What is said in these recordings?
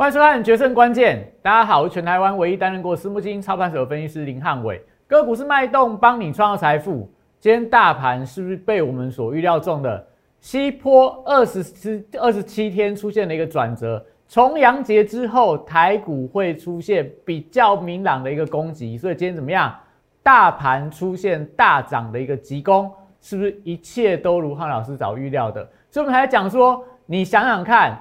欢迎收看《决胜关键》。大家好，我是全台湾唯一担任过私募基金操盘手的分析师林汉伟。个股是脉动，帮你创造财富。今天大盘是不是被我们所预料中的西坡二十七二十七天出现了一个转折？重阳节之后，台股会出现比较明朗的一个攻击，所以今天怎么样？大盘出现大涨的一个急攻，是不是一切都如汉老师早预料的？所以我们还讲说，你想想看，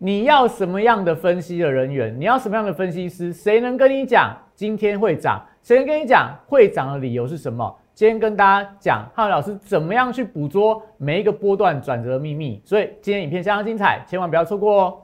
你要什么样的分析的人员？你要什么样的分析师？谁能跟你讲今天会涨？谁能跟你讲会涨的理由是什么？今天跟大家讲汉老师怎么样去捕捉每一个波段转折的秘密。所以今天影片相当精彩，千万不要错过哦！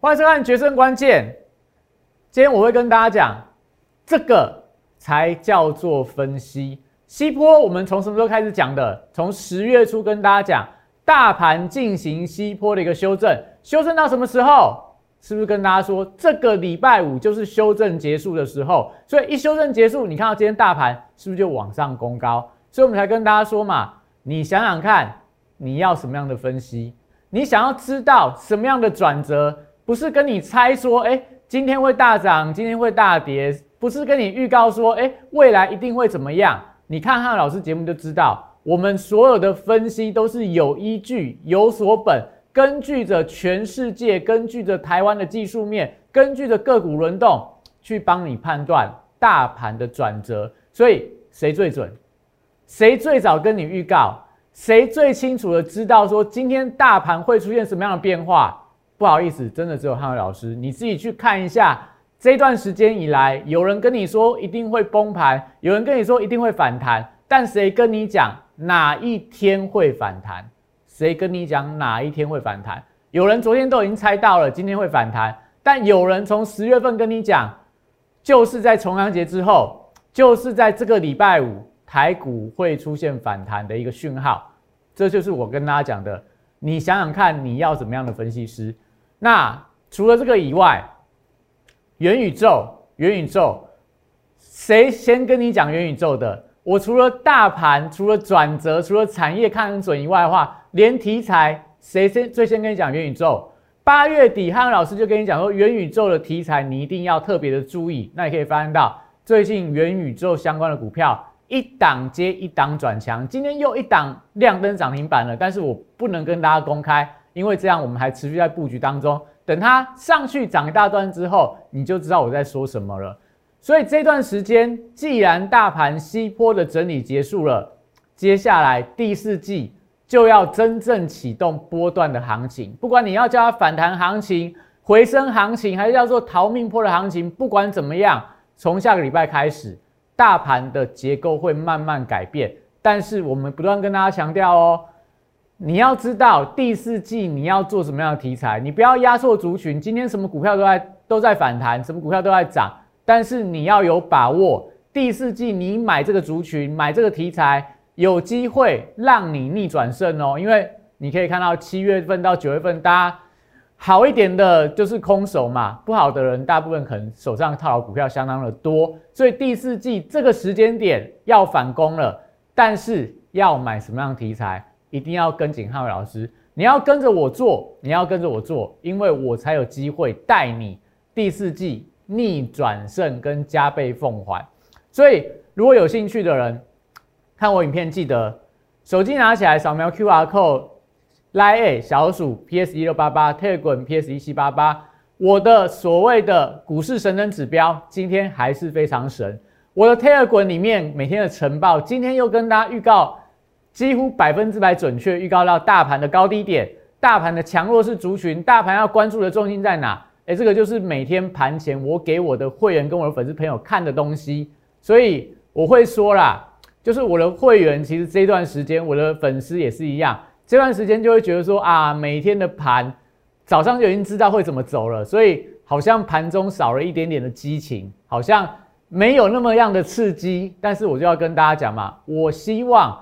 欢迎收看《决胜关键》。今天我会跟大家讲，这个才叫做分析。西坡，我们从什么时候开始讲的？从十月初跟大家讲，大盘进行西坡的一个修正，修正到什么时候？是不是跟大家说，这个礼拜五就是修正结束的时候？所以一修正结束，你看到今天大盘是不是就往上攻高？所以我们才跟大家说嘛，你想想看，你要什么样的分析？你想要知道什么样的转折？不是跟你猜说，哎，今天会大涨，今天会大跌，不是跟你预告说，哎，未来一定会怎么样？你看汉老师节目就知道，我们所有的分析都是有依据、有所本，根据着全世界，根据着台湾的技术面，根据着个股轮动，去帮你判断大盘的转折。所以谁最准？谁最早跟你预告？谁最清楚的知道说今天大盘会出现什么样的变化？不好意思，真的只有汉伟老师，你自己去看一下这段时间以来，有人跟你说一定会崩盘，有人跟你说一定会反弹，但谁跟你讲哪一天会反弹？谁跟你讲哪一天会反弹？有人昨天都已经猜到了今天会反弹，但有人从十月份跟你讲，就是在重阳节之后，就是在这个礼拜五，台股会出现反弹的一个讯号。这就是我跟大家讲的，你想想看，你要怎么样的分析师？那除了这个以外，元宇宙，元宇宙，谁先跟你讲元宇宙的？我除了大盘，除了转折，除了产业看很准以外的话，连题材，谁先最先跟你讲元宇宙？八月底，汉老师就跟你讲说，元宇宙的题材你一定要特别的注意。那你可以发现到，最近元宇宙相关的股票一档接一档转强，今天又一档亮灯涨停板了，但是我不能跟大家公开。因为这样，我们还持续在布局当中。等它上去涨一大段之后，你就知道我在说什么了。所以这段时间，既然大盘西坡的整理结束了，接下来第四季就要真正启动波段的行情。不管你要叫它反弹行情、回升行情，还是叫做逃命坡的行情，不管怎么样，从下个礼拜开始，大盘的结构会慢慢改变。但是我们不断跟大家强调哦。你要知道第四季你要做什么样的题材，你不要压错族群。今天什么股票都在都在反弹，什么股票都在涨，但是你要有把握，第四季你买这个族群，买这个题材，有机会让你逆转胜哦。因为你可以看到七月份到九月份，大家好一点的就是空手嘛，不好的人大部分可能手上套牢股票相当的多，所以第四季这个时间点要反攻了，但是要买什么样的题材？一定要跟紧汉伟老师，你要跟着我做，你要跟着我做，因为我才有机会带你第四季逆转胜跟加倍奉还。所以如果有兴趣的人看我影片，记得手机拿起来扫描 Q R code，Line 小鼠 PS 一六八八 t e l g r a m P S 一七八八。我的所谓的股市神人指标，今天还是非常神。我的 Telegram 里面每天的晨报，今天又跟大家预告。几乎百分之百准确预告到大盘的高低点，大盘的强弱势族群，大盘要关注的重心在哪？诶，这个就是每天盘前我给我的会员跟我的粉丝朋友看的东西。所以我会说啦，就是我的会员其实这段时间，我的粉丝也是一样，这段时间就会觉得说啊，每天的盘早上就已经知道会怎么走了，所以好像盘中少了一点点的激情，好像没有那么样的刺激。但是我就要跟大家讲嘛，我希望。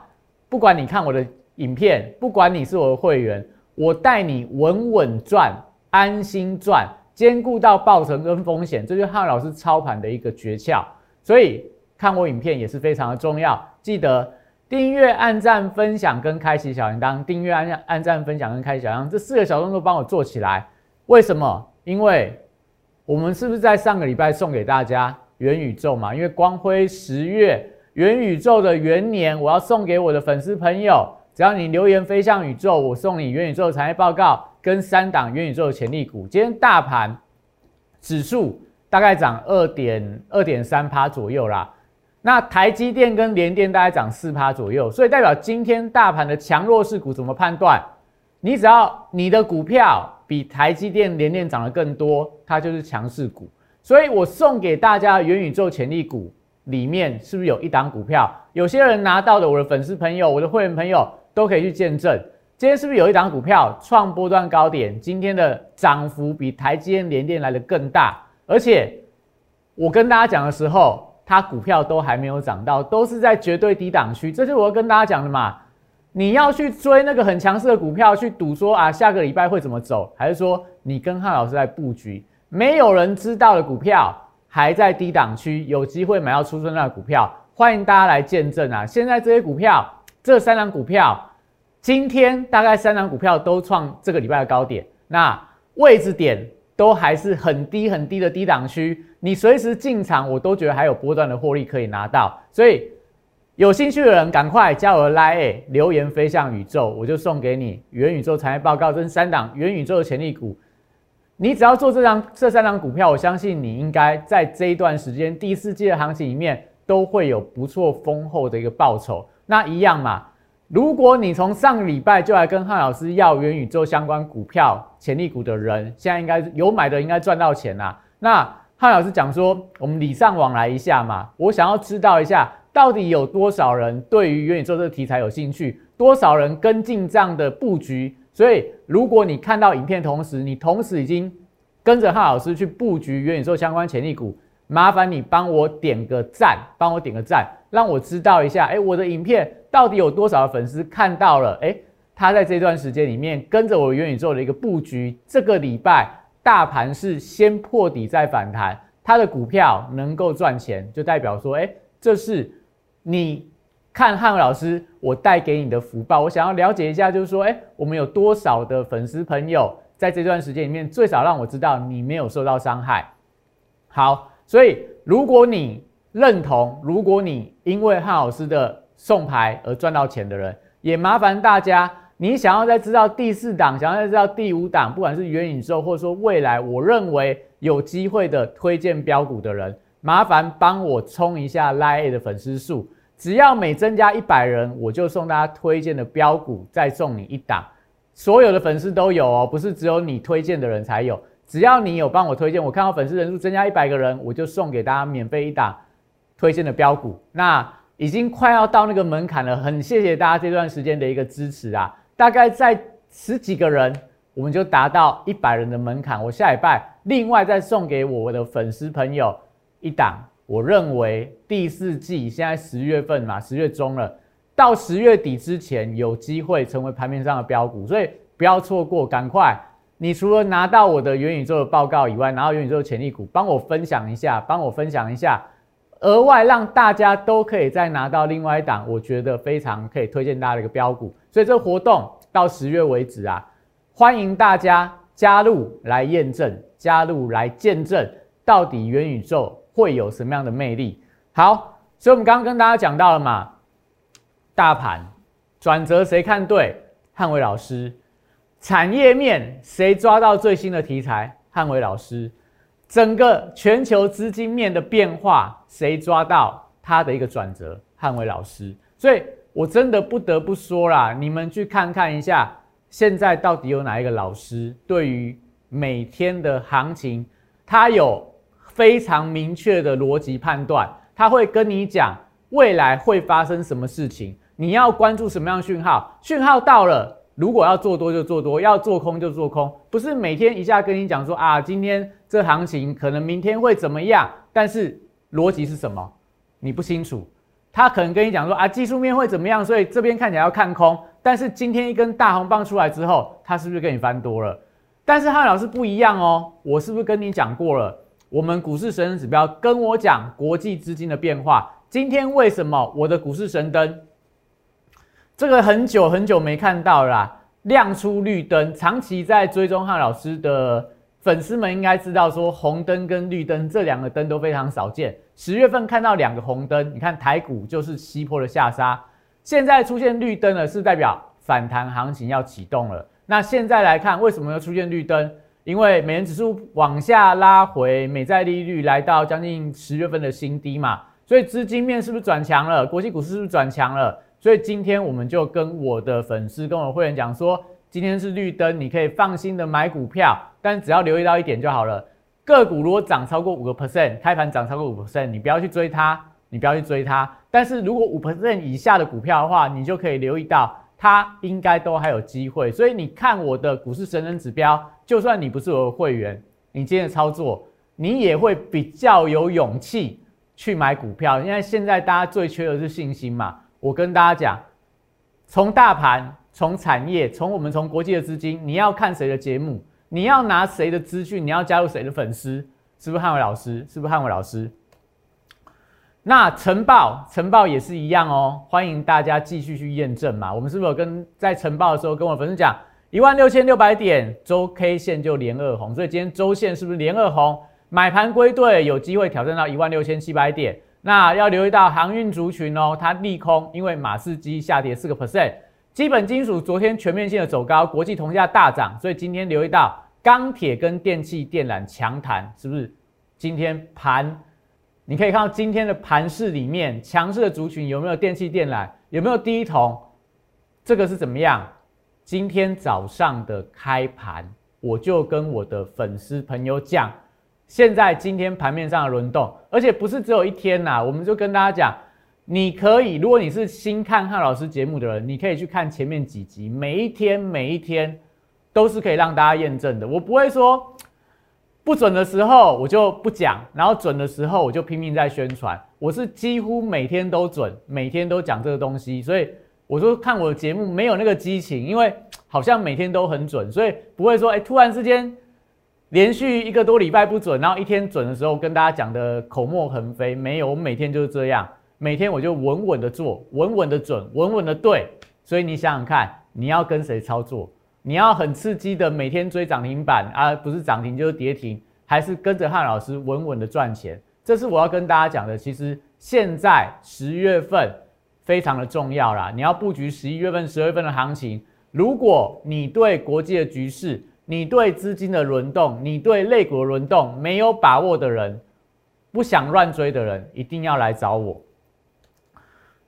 不管你看我的影片，不管你是我的会员，我带你稳稳赚，安心赚，兼顾到报酬跟风险，这就是汉老师操盘的一个诀窍。所以看我影片也是非常的重要，记得订阅、按赞、分享跟开启小铃铛。订阅、按按赞、分享跟开启小铃铛这四个小动作帮我做起来。为什么？因为我们是不是在上个礼拜送给大家元宇宙嘛？因为光辉十月元宇宙的元年，我要送给我的粉丝朋友。只要你留言飞向宇宙，我送你元宇宙的产业报告跟三档元宇宙的潜力股。今天大盘指数大概涨二点二点三趴左右啦，那台积电跟联电大概涨四趴左右，所以代表今天大盘的强弱势股怎么判断？你只要你的股票比台积电、联电涨得更多，它就是强势股。所以我送给大家元宇宙潜力股里面是不是有一档股票？有些人拿到的，我的粉丝朋友、我的会员朋友。都可以去见证，今天是不是有一档股票创波段高点？今天的涨幅比台积电、联电来的更大，而且我跟大家讲的时候，它股票都还没有涨到，都是在绝对低档区。这是我要跟大家讲的嘛？你要去追那个很强势的股票，去赌说啊，下个礼拜会怎么走？还是说你跟汉老师在布局？没有人知道的股票还在低档区，有机会买到出生的股票，欢迎大家来见证啊！现在这些股票。这三档股票，今天大概三档股票都创这个礼拜的高点，那位置点都还是很低很低的低档区，你随时进场，我都觉得还有波段的获利可以拿到。所以有兴趣的人，赶快加我的 line，留言飞向宇宙，我就送给你元宇宙产业报告跟三档元宇宙的潜力股。你只要做这张这三张股票，我相信你应该在这一段时间第四季的行情里面，都会有不错丰厚的一个报酬。那一样嘛，如果你从上个礼拜就来跟汉老师要元宇宙相关股票潜力股的人，现在应该有买的，应该赚到钱啦。那汉老师讲说，我们礼尚往来一下嘛，我想要知道一下，到底有多少人对于元宇宙这个题材有兴趣，多少人跟进这样的布局。所以，如果你看到影片同时，你同时已经跟着汉老师去布局元宇宙相关潜力股。麻烦你帮我点个赞，帮我点个赞，让我知道一下，哎，我的影片到底有多少粉丝看到了？哎，他在这段时间里面跟着我元宇宙的一个布局，这个礼拜大盘是先破底再反弹，他的股票能够赚钱，就代表说，哎，这是你看汉老师我带给你的福报。我想要了解一下，就是说，哎，我们有多少的粉丝朋友在这段时间里面，最少让我知道你没有受到伤害。好。所以，如果你认同，如果你因为汉老师的送牌而赚到钱的人，也麻烦大家，你想要再知道第四档，想要再知道第五档，不管是元宇宙，或者说未来，我认为有机会的推荐标股的人，麻烦帮我冲一下 Line 的粉丝数，只要每增加一百人，我就送大家推荐的标股，再送你一档，所有的粉丝都有哦，不是只有你推荐的人才有。只要你有帮我推荐，我看到粉丝人数增加一百个人，我就送给大家免费一档推荐的标股。那已经快要到那个门槛了，很谢谢大家这段时间的一个支持啊！大概在十几个人，我们就达到一百人的门槛。我下礼拜另外再送给我的粉丝朋友一档，我认为第四季现在十月份嘛，十月中了，到十月底之前有机会成为盘面上的标股，所以不要错过，赶快。你除了拿到我的元宇宙的报告以外，拿到元宇宙的潜力股，帮我分享一下，帮我分享一下，额外让大家都可以再拿到另外一档，我觉得非常可以推荐大家的一个标股。所以这个活动到十月为止啊，欢迎大家加入来验证，加入来见证到底元宇宙会有什么样的魅力。好，所以我们刚刚跟大家讲到了嘛，大盘转折谁看对？汉伟老师。产业面谁抓到最新的题材？汉伟老师，整个全球资金面的变化谁抓到它的一个转折？汉伟老师，所以我真的不得不说啦，你们去看看一下，现在到底有哪一个老师对于每天的行情，他有非常明确的逻辑判断，他会跟你讲未来会发生什么事情，你要关注什么样讯号，讯号到了。如果要做多就做多，要做空就做空，不是每天一下跟你讲说啊，今天这行情可能明天会怎么样？但是逻辑是什么？你不清楚。他可能跟你讲说啊，技术面会怎么样？所以这边看起来要看空。但是今天一根大红棒出来之后，他是不是跟你翻多了？但是汉老师不一样哦，我是不是跟你讲过了？我们股市神灯指标跟我讲国际资金的变化。今天为什么我的股市神灯这个很久很久没看到啦，亮出绿灯？长期在追踪汉老师的粉丝们应该知道，说红灯跟绿灯这两个灯都非常少见。十月份看到两个红灯，你看台股就是西坡的下杀。现在出现绿灯了，是代表反弹行情要启动了。那现在来看，为什么要出现绿灯？因为美元指数往下拉回，美债利率来到将近十月份的新低嘛，所以资金面是不是转强了？国际股市是不是转强了？所以今天我们就跟我的粉丝、跟我的会员讲说，今天是绿灯，你可以放心的买股票，但只要留意到一点就好了。个股如果涨超过五个 percent，开盘涨超过五 percent，你不要去追它，你不要去追它。但是如果五 percent 以下的股票的话，你就可以留意到。它应该都还有机会，所以你看我的股市神人指标，就算你不是我的会员，你今天的操作，你也会比较有勇气去买股票。因为现在大家最缺的是信心嘛。我跟大家讲，从大盘、从产业、从我们从国际的资金，你要看谁的节目，你要拿谁的资讯，你要加入谁的粉丝，是不是汉伟老师？是不是汉伟老师？那晨报，晨报也是一样哦，欢迎大家继续去验证嘛。我们是不是有跟在晨报的时候跟我粉丝讲，一万六千六百点周 K 线就连二红，所以今天周线是不是连二红？买盘归队，有机会挑战到一万六千七百点。那要留意到航运族群哦，它利空，因为马士基下跌四个 percent，基本金属昨天全面性的走高，国际铜价大涨，所以今天留意到钢铁跟电器电缆强弹，是不是？今天盘。你可以看到今天的盘市里面，强势的族群有没有电器电缆，有没有第一桶？这个是怎么样？今天早上的开盘，我就跟我的粉丝朋友讲，现在今天盘面上的轮动，而且不是只有一天呐，我们就跟大家讲，你可以，如果你是新看汉老师节目的人，你可以去看前面几集，每一天每一天都是可以让大家验证的，我不会说。不准的时候我就不讲，然后准的时候我就拼命在宣传。我是几乎每天都准，每天都讲这个东西，所以我说看我的节目没有那个激情，因为好像每天都很准，所以不会说哎突然之间连续一个多礼拜不准，然后一天准的时候跟大家讲的口沫横飞。没有，我每天就是这样，每天我就稳稳的做，稳稳的准，稳稳的对。所以你想想看，你要跟谁操作？你要很刺激的每天追涨停板啊，不是涨停就是跌停，还是跟着汉老师稳稳的赚钱？这是我要跟大家讲的。其实现在十月份非常的重要啦，你要布局十一月份、十二月份的行情。如果你对国际的局势、你对资金的轮动、你对类股轮动没有把握的人，不想乱追的人，一定要来找我。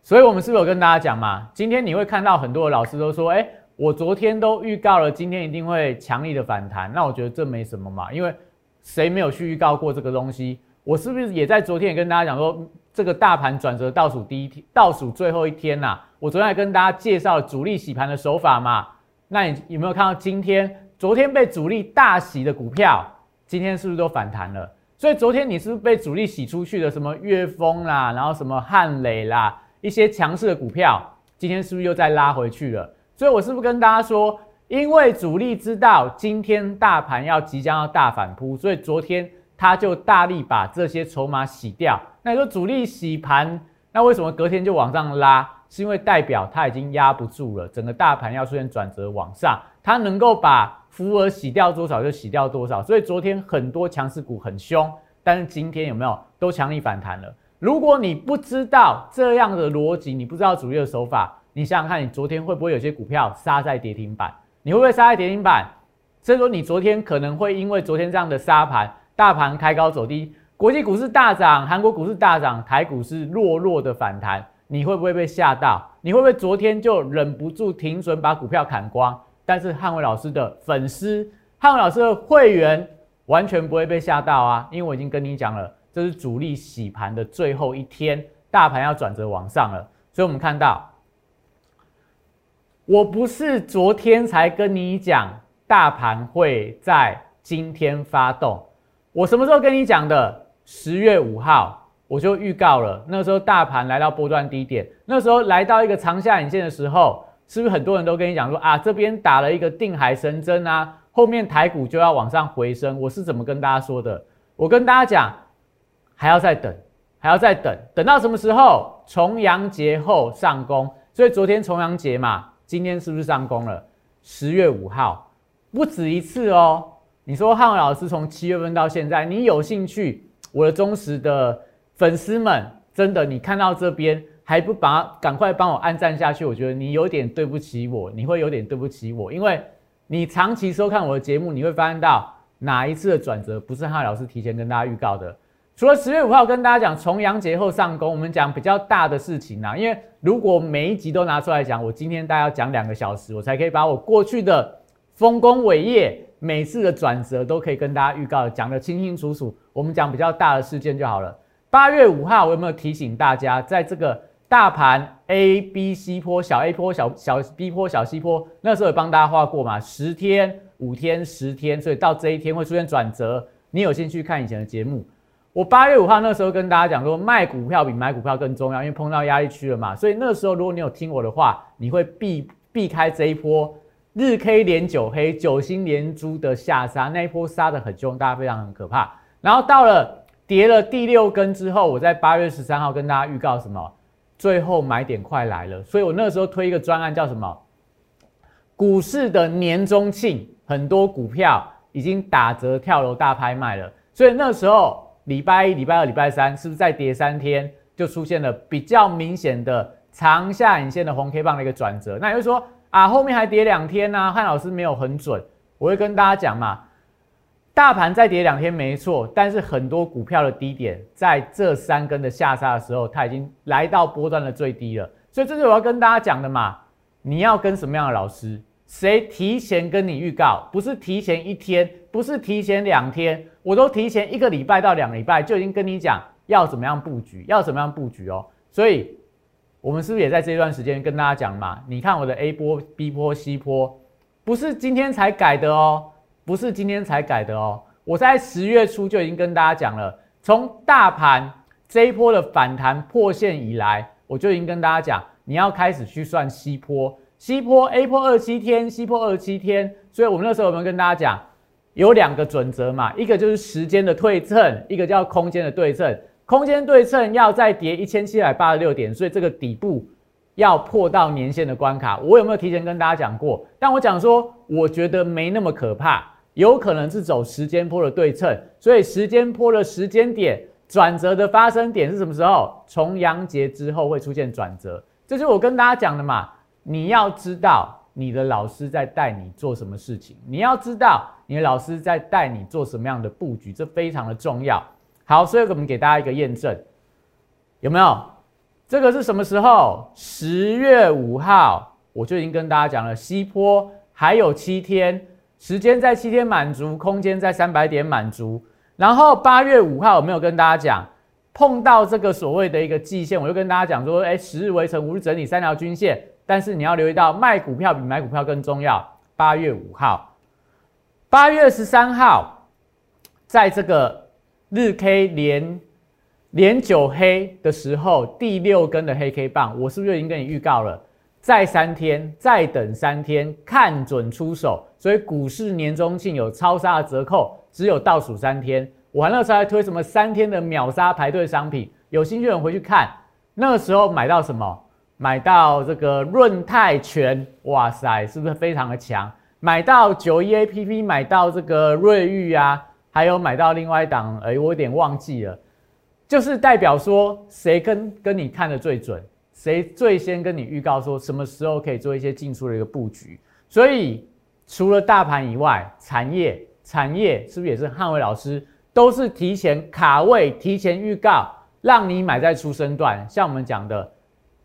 所以，我们是不是有跟大家讲嘛？今天你会看到很多的老师都说，哎。我昨天都预告了，今天一定会强力的反弹。那我觉得这没什么嘛，因为谁没有去预告过这个东西？我是不是也在昨天也跟大家讲说，这个大盘转折倒数第一天，倒数最后一天呐？我昨天还跟大家介绍主力洗盘的手法嘛？那你有没有看到今天？昨天被主力大洗的股票，今天是不是都反弹了？所以昨天你是不是被主力洗出去的？什么岳峰啦，然后什么汉磊啦，一些强势的股票，今天是不是又再拉回去了？所以，我是不是跟大家说，因为主力知道今天大盘要即将要大反扑，所以昨天他就大力把这些筹码洗掉。那你说主力洗盘，那为什么隔天就往上拉？是因为代表它已经压不住了，整个大盘要出现转折往上，它能够把浮额洗掉多少就洗掉多少。所以昨天很多强势股很凶，但是今天有没有都强力反弹了？如果你不知道这样的逻辑，你不知道主力的手法。你想想看，你昨天会不会有些股票杀在跌停板？你会不会杀在跌停板？所以说，你昨天可能会因为昨天这样的杀盘，大盘开高走低，国际股市大涨，韩国股市大涨，台股是弱弱的反弹，你会不会被吓到？你会不会昨天就忍不住停损，把股票砍光？但是汉伟老师的粉丝，汉伟老师的会员完全不会被吓到啊，因为我已经跟你讲了，这是主力洗盘的最后一天，大盘要转折往上了，所以我们看到。我不是昨天才跟你讲大盘会在今天发动，我什么时候跟你讲的？十月五号我就预告了，那时候大盘来到波段低点，那时候来到一个长下影线的时候，是不是很多人都跟你讲说啊，这边打了一个定海神针啊，后面台股就要往上回升。我是怎么跟大家说的？我跟大家讲，还要再等，还要再等，等到什么时候？重阳节后上攻。所以昨天重阳节嘛，今天是不是上攻了？十月五号，不止一次哦。你说汉伟老师从七月份到现在，你有兴趣？我的忠实的粉丝们，真的，你看到这边还不把赶快帮我按赞下去？我觉得你有点对不起我，你会有点对不起我，因为你长期收看我的节目，你会发现到哪一次的转折不是汉老师提前跟大家预告的。除了十月五号跟大家讲重阳节后上攻，我们讲比较大的事情啊，因为如果每一集都拿出来讲，我今天大概要讲两个小时，我才可以把我过去的丰功伟业、每次的转折都可以跟大家预告讲得清清楚楚。我们讲比较大的事件就好了。八月五号，我有没有提醒大家，在这个大盘 A、B、C 坡、小 A 坡、小小 B 坡、小 C 坡，那时候有帮大家画过嘛？十天、五天、十天，所以到这一天会出现转折。你有兴趣看以前的节目？我八月五号那时候跟大家讲说，卖股票比买股票更重要，因为碰到压力区了嘛。所以那时候如果你有听我的话，你会避避开这一波日 K 连九黑、九星连珠的下杀，那一波杀的很凶，大家非常很可怕。然后到了跌了第六根之后，我在八月十三号跟大家预告什么？最后买点快来了，所以我那时候推一个专案叫什么？股市的年终庆，很多股票已经打折跳楼大拍卖了，所以那时候。礼拜一、礼拜二、礼拜三，是不是再跌三天就出现了比较明显的长下影线的红 K 棒的一个转折？那也就是说啊，后面还跌两天呢？汉老师没有很准，我会跟大家讲嘛，大盘再跌两天没错，但是很多股票的低点在这三根的下杀的时候，它已经来到波段的最低了。所以这是我要跟大家讲的嘛，你要跟什么样的老师？谁提前跟你预告？不是提前一天，不是提前两天，我都提前一个礼拜到两个礼拜就已经跟你讲要怎么样布局，要怎么样布局哦。所以，我们是不是也在这段时间跟大家讲嘛？你看我的 A 波、B 波、C 波，不是今天才改的哦，不是今天才改的哦。我在十月初就已经跟大家讲了，从大盘这一波的反弹破线以来，我就已经跟大家讲，你要开始去算 C 波。西坡 A 坡二七天，西坡二七天，所以我们那时候有没有跟大家讲，有两个准则嘛，一个就是时间的对称，一个叫空间的对称。空间对称要再跌一千七百八十六点，所以这个底部要破到年线的关卡。我有没有提前跟大家讲过？但我讲说，我觉得没那么可怕，有可能是走时间坡的对称，所以时间坡的时间点转折的发生点是什么时候？重阳节之后会出现转折，这是我跟大家讲的嘛。你要知道你的老师在带你做什么事情，你要知道你的老师在带你做什么样的布局，这非常的重要。好，所以我们给大家一个验证，有没有？这个是什么时候？十月五号，我就已经跟大家讲了，西坡还有七天时间，在七天满足，空间在三百点满足。然后八月五号，我没有跟大家讲，碰到这个所谓的一个季线，我就跟大家讲说，哎，十日围城，五日整理，三条均线。但是你要留意到，卖股票比买股票更重要。八月五号、八月十三号，在这个日 K 连连九黑的时候，第六根的黑 K 棒，我是不是就已经跟你预告了？再三天，再等三天，看准出手。所以股市年中庆有超杀的折扣，只有倒数三天。我那时候还推什么三天的秒杀排队商品，有兴趣的人回去看，那个时候买到什么？买到这个润泰全，哇塞，是不是非常的强？买到九一 A P P，买到这个瑞昱啊，还有买到另外一档，哎，我有点忘记了，就是代表说谁跟跟你看的最准，谁最先跟你预告说什么时候可以做一些进出的一个布局。所以除了大盘以外，产业产业是不是也是汉伟老师都是提前卡位、提前预告，让你买在出生段？像我们讲的。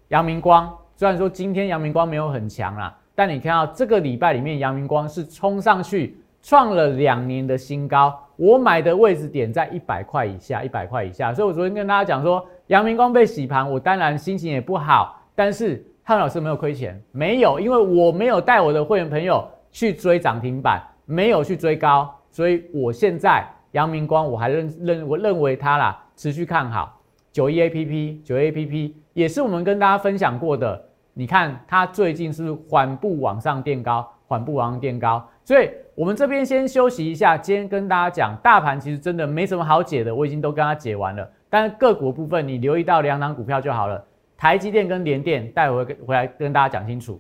阳明光虽然说今天阳明光没有很强啦，但你看到这个礼拜里面，阳明光是冲上去创了两年的新高。我买的位置点在一百块以下，一百块以下。所以我昨天跟大家讲说，阳明光被洗盘，我当然心情也不好。但是汉老师没有亏钱，没有，因为我没有带我的会员朋友去追涨停板，没有去追高，所以我现在阳明光我还认认我认为它啦持续看好。九一 A P P，九 A P P 也是我们跟大家分享过的。你看它最近是缓步往上垫高，缓。步往上垫高。所以我们这边先休息一下，今天跟大家讲，大盘其实真的没什么好解的，我已经都跟他解完了。但是个股部分，你留意到两档股票就好了，台积电跟联电，待会回来跟大家讲清楚。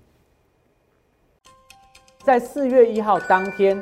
在四月一号当天。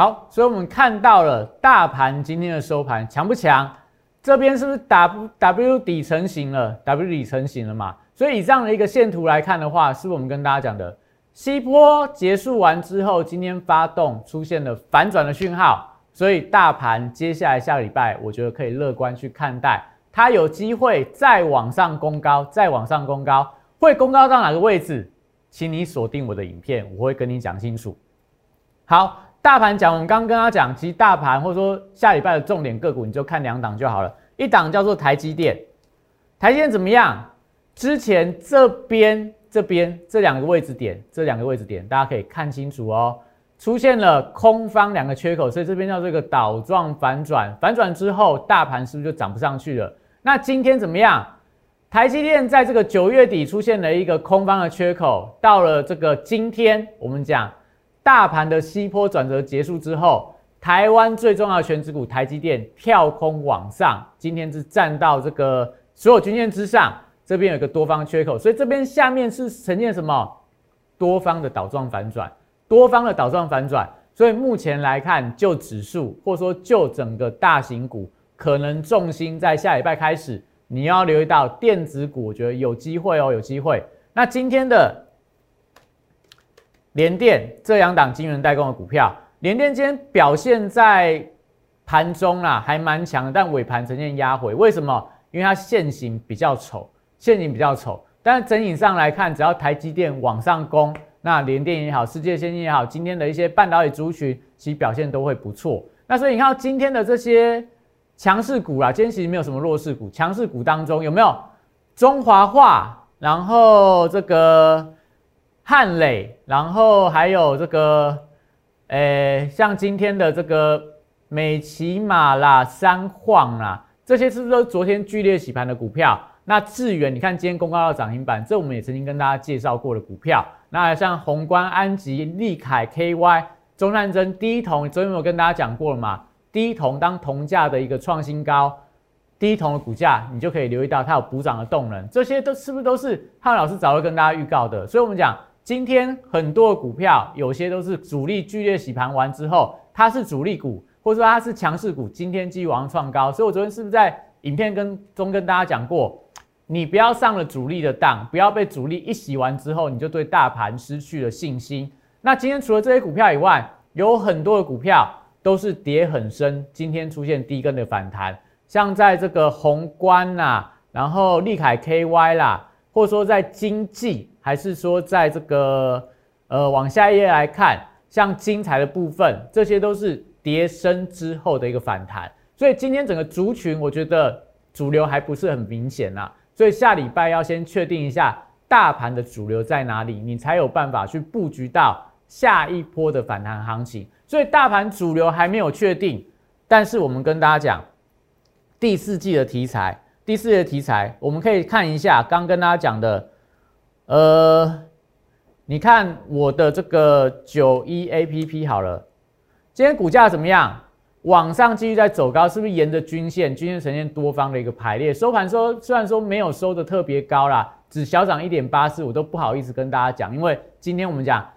好，所以我们看到了大盘今天的收盘强不强？这边是不是 W W 底成型了？W 底成型了嘛？所以以这样的一个线图来看的话，是不是我们跟大家讲的西坡结束完之后，今天发动出现了反转的讯号，所以大盘接下来下个礼拜，我觉得可以乐观去看待，它有机会再往上攻高，再往上攻高，会攻高到哪个位置？请你锁定我的影片，我会跟你讲清楚。好。大盘讲，我们刚刚跟他讲，其实大盘或者说下礼拜的重点个股，你就看两档就好了。一档叫做台积电，台积电怎么样？之前这边、这边这两个位置点，这两个位置点，大家可以看清楚哦，出现了空方两个缺口，所以这边叫做一个倒状反转。反转之后，大盘是不是就涨不上去了？那今天怎么样？台积电在这个九月底出现了一个空方的缺口，到了这个今天，我们讲。大盘的西坡转折结束之后，台湾最重要的全指股台积电跳空往上，今天是站到这个所有均线之上，这边有一个多方缺口，所以这边下面是呈现什么多方的倒状反转，多方的倒状反转，所以目前来看，就指数或者说就整个大型股，可能重心在下礼拜开始，你要留意到电子股，我觉得有机会哦，有机会。那今天的。联电这两档晶圆代工的股票，联电今天表现在盘中啦，还蛮强，但尾盘呈现压回。为什么？因为它线型比较丑，线型比较丑。但是整体上来看，只要台积电往上攻，那联电也好，世界先进也好，今天的一些半导体族群其实表现都会不错。那所以你看今天的这些强势股啦，今天其实没有什么弱势股，强势股当中有没有中华化？然后这个。汉磊，然后还有这个，诶，像今天的这个美骑马啦、三晃啦，这些是不是都昨天剧烈洗盘的股票？那智远，你看今天公告到涨停板，这我们也曾经跟大家介绍过的股票。那像宏观、安吉、利凯、KY、中战争、第一铜，昨天有跟大家讲过了嘛？第一铜当铜价的一个创新高，第一铜的股价你就可以留意到它有补涨的动能，这些都是不是都是汉老师早就跟大家预告的？所以我们讲。今天很多股票，有些都是主力剧烈洗盘完之后，它是主力股，或者说它是强势股，今天继续往上创高。所以我昨天是不是在影片跟中跟大家讲过，你不要上了主力的当，不要被主力一洗完之后，你就对大盘失去了信心。那今天除了这些股票以外，有很多的股票都是跌很深，今天出现低根的反弹，像在这个宏观啦，然后利凯 KY 啦，或者说在经济。还是说，在这个呃往下一页来看，像精彩的部分，这些都是跌升之后的一个反弹。所以今天整个族群，我觉得主流还不是很明显呐。所以下礼拜要先确定一下大盘的主流在哪里，你才有办法去布局到下一波的反弹行情。所以大盘主流还没有确定，但是我们跟大家讲第四季的题材，第四季的题材，我们可以看一下刚跟大家讲的，呃，你看我的这个九一 A P P 好了，今天股价怎么样？往上继续在走高，是不是沿着均线？均线呈现多方的一个排列。收盘说虽然说没有收的特别高啦，只小涨一点八四，我都不好意思跟大家讲，因为今天我们讲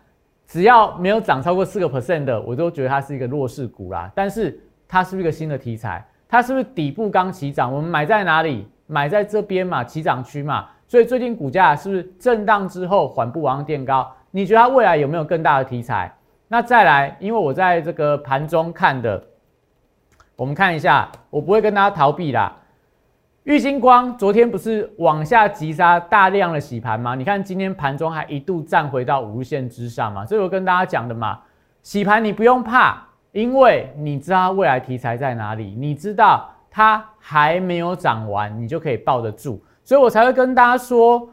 只要没有涨超过四个 percent 的，我都觉得它是一个弱势股啦。但是它是不是一个新的题材？它是不是底部刚起涨？我们买在哪里？买在这边嘛，起涨区嘛。所以最近股价是不是震荡之后缓步往上垫高？你觉得它未来有没有更大的题材？那再来，因为我在这个盘中看的。我们看一下，我不会跟大家逃避啦。玉金光昨天不是往下急杀大量的洗盘吗？你看今天盘中还一度站回到五日线之上嘛，所以我跟大家讲的嘛，洗盘你不用怕，因为你知道未来题材在哪里，你知道它还没有涨完，你就可以抱得住，所以我才会跟大家说，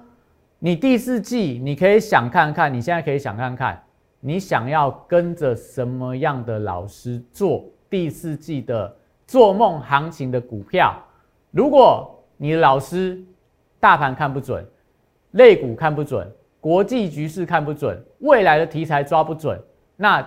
你第四季你可以想看看，你现在可以想看看，你想要跟着什么样的老师做。第四季的做梦行情的股票，如果你的老师大盘看不准，类股看不准，国际局势看不准，未来的题材抓不准，那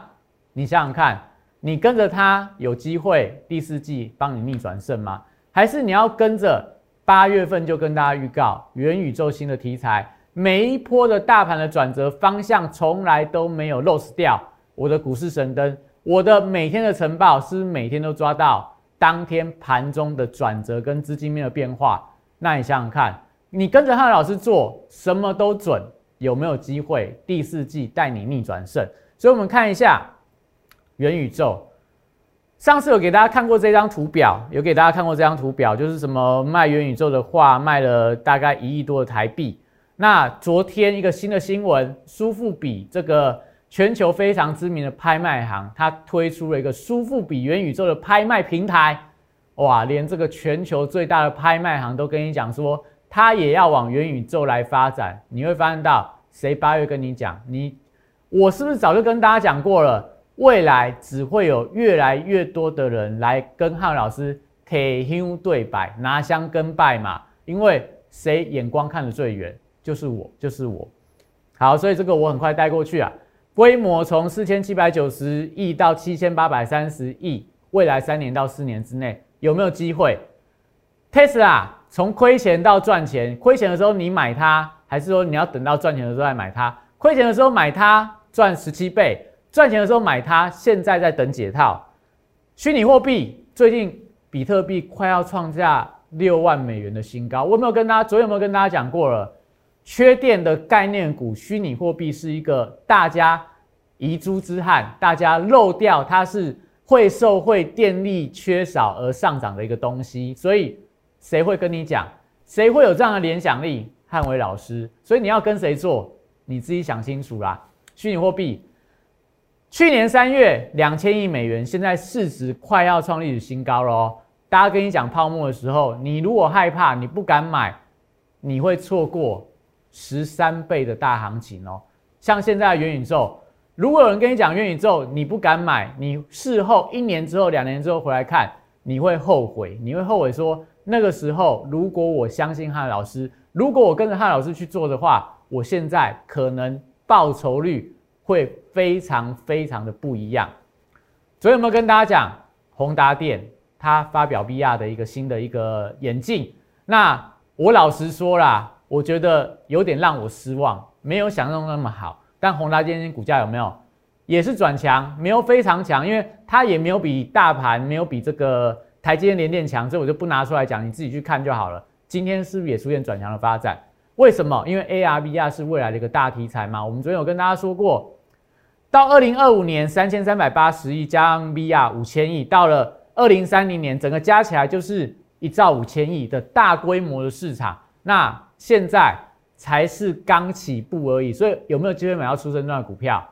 你想想看，你跟着他有机会第四季帮你逆转胜吗？还是你要跟着八月份就跟大家预告元宇宙新的题材，每一波的大盘的转折方向从来都没有 lose 掉，我的股市神灯。我的每天的晨报是每天都抓到当天盘中的转折跟资金面的变化。那你想想看，你跟着汉老师做什么都准，有没有机会第四季带你逆转胜？所以，我们看一下元宇宙。上次有给大家看过这张图表，有给大家看过这张图表，就是什么卖元宇宙的画卖了大概一亿多的台币。那昨天一个新的新闻，苏富比这个。全球非常知名的拍卖行，它推出了一个苏富比元宇宙的拍卖平台，哇，连这个全球最大的拍卖行都跟你讲说，它也要往元宇宙来发展。你会发现到，谁八月跟你讲，你我是不是早就跟大家讲过了？未来只会有越来越多的人来跟汉老师铁胸对白，拿香跟拜嘛，因为谁眼光看得最远，就是我，就是我。好，所以这个我很快带过去啊。规模从四千七百九十亿到七千八百三十亿，未来三年到四年之内有没有机会？Tesla 从亏钱到赚钱，亏钱的时候你买它，还是说你要等到赚钱的时候再买它？亏钱的时候买它赚十七倍，赚钱的时候买它，现在在等解套。虚拟货币最近比特币快要创下六万美元的新高，我有没有跟大家昨天有没有跟大家讲过了？缺电的概念股，虚拟货币是一个大家遗珠之憾，大家漏掉它是会受会电力缺少而上涨的一个东西，所以谁会跟你讲？谁会有这样的联想力？汉伟老师，所以你要跟谁做？你自己想清楚啦。虚拟货币去年三月两千亿美元，现在市值快要创历史新高了。大家跟你讲泡沫的时候，你如果害怕，你不敢买，你会错过。十三倍的大行情哦，像现在的元宇宙，如果有人跟你讲元宇宙，你不敢买，你事后一年之后、两年之后回来看，你会后悔，你会后悔说那个时候如果我相信汉老师，如果我跟着汉老师去做的话，我现在可能报酬率会非常非常的不一样。昨天有没有跟大家讲宏达电，它发表 VR 的一个新的一个眼镜？那我老实说啦。我觉得有点让我失望，没有想象中那么好。但宏达今天股价有没有也是转强，没有非常强，因为它也没有比大盘，没有比这个台积电联电强，所以我就不拿出来讲，你自己去看就好了。今天是不是也出现转强的发展？为什么？因为 AR VR 是未来的一个大题材嘛。我们昨天有跟大家说过，到二零二五年三千三百八十亿加上 VR 五千亿，到了二零三零年整个加起来就是一兆五千亿的大规模的市场。那现在才是刚起步而已，所以有没有机会买到出生段的股票？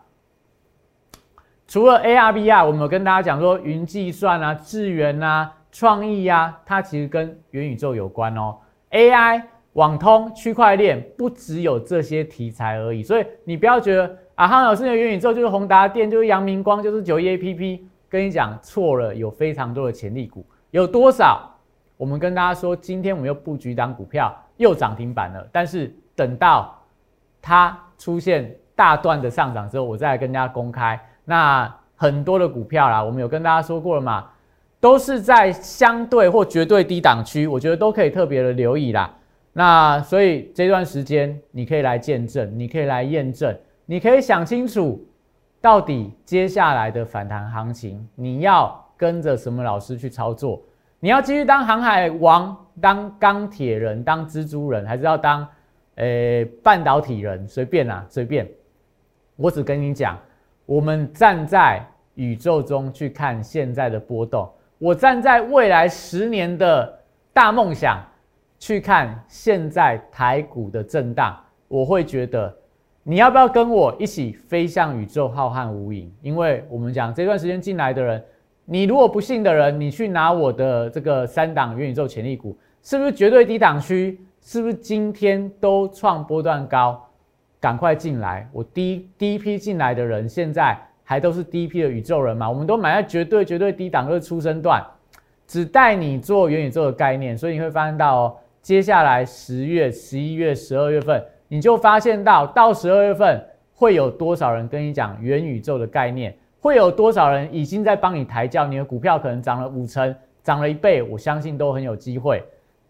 除了 A R V R，，我们有跟大家讲说，云计算啊、智源啊、创意啊，它其实跟元宇宙有关哦。AI、网通、区块链不只有这些题材而已，所以你不要觉得啊，汉老师的元宇宙就是宏达电，就是阳明光，就是九一 A P P。跟你讲错了，有非常多的潜力股，有多少？我们跟大家说，今天我们又布局档股票，又涨停板了。但是等到它出现大段的上涨之后，我再来跟大家公开。那很多的股票啦，我们有跟大家说过了嘛，都是在相对或绝对低档区，我觉得都可以特别的留意啦。那所以这段时间你可以来见证，你可以来验证，你可以想清楚。到底接下来的反弹行情，你要跟着什么老师去操作？你要继续当航海王、当钢铁人、当蜘蛛人，还是要当呃半导体人？随便啊，随便。我只跟你讲，我们站在宇宙中去看现在的波动，我站在未来十年的大梦想去看现在台股的震荡，我会觉得。你要不要跟我一起飞向宇宙浩瀚无垠？因为我们讲这段时间进来的人，你如果不信的人，你去拿我的这个三档元宇宙潜力股，是不是绝对低档区？是不是今天都创波段高？赶快进来！我第一第一批进来的人，现在还都是第一批的宇宙人嘛？我们都买在绝对绝对低档，就是出生段，只带你做元宇宙的概念，所以你会发现到哦，接下来十月、十一月、十二月份。你就发现到，到十二月份会有多少人跟你讲元宇宙的概念？会有多少人已经在帮你抬轿？你的股票可能涨了五成，涨了一倍，我相信都很有机会。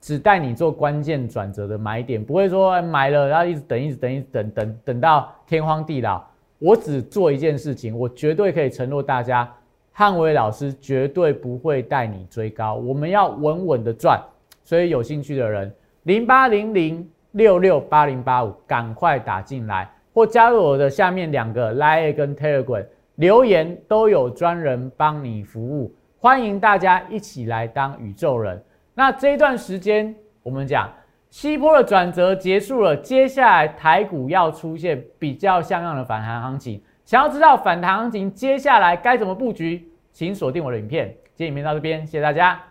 只带你做关键转折的买点，不会说买了然后一直等，一直等，一直等等等到天荒地老。我只做一件事情，我绝对可以承诺大家，汉伟老师绝对不会带你追高，我们要稳稳的赚。所以有兴趣的人，零八零零。六六八零八五，赶快打进来，或加入我的下面两个 Line 跟 Telegram 留言，都有专人帮你服务。欢迎大家一起来当宇宙人。那这一段时间，我们讲西坡的转折结束了，接下来台股要出现比较像样的反弹行情。想要知道反弹行情接下来该怎么布局，请锁定我的影片。今天影片到这边，谢谢大家。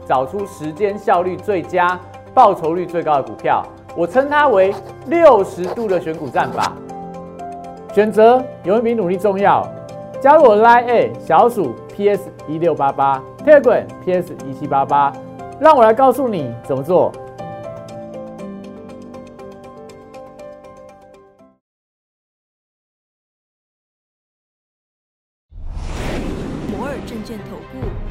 找出时间效率最佳。报酬率最高的股票，我称它为六十度的选股战法。选择永远比努力重要。加入我 Line A 小鼠 PS 一六八八，Telegram PS 一七八八，让我来告诉你怎么做。摩尔证券投顾